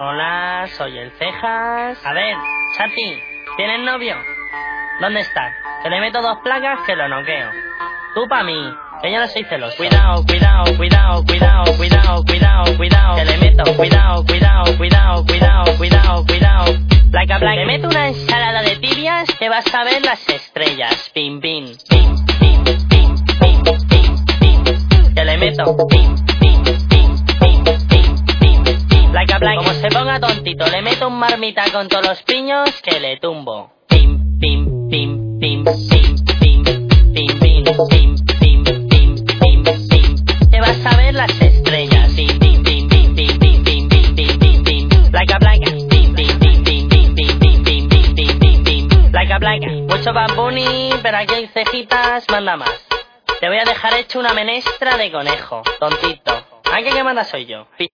Hola, soy el Cejas. A ver, Chati, ¿tienes novio? ¿Dónde está? Que le meto dos placas que lo noqueo. Tú pa' mí, que yo no soy celoso. Cuidado, cuidado, cuidado, cuidado, cuidado, cuidado, cuidado. Que le meto, cuidado, cuidado, cuidado, cuidado, cuidado, cuidado. Placa, placa. Le meto una ensalada de tibias que vas a ver las estrellas. Pim, pim, pim, pim, pim, pim, pim, pim. Que le meto, pim, se ponga tontito, le meto un marmita con todos los piños que le tumbo. Pim, pim, pim, pim, pim, pim, pim, pim, pim, pim, pim, pim, pim. Te vas a ver las estrellas. Pim, pim, pim, pim, pim, pim, pim, pim, pim, pim, pim. Placa, placa. Pim, pim, pim, pim, pim, pim, pim, pim, pim, pim, pim, pim. Placa, placa. Mucho Bad Bunny, pero aquí hay cejitas, manda más. Te voy a dejar hecho una menestra de conejo, tontito. Aquí que manda soy yo.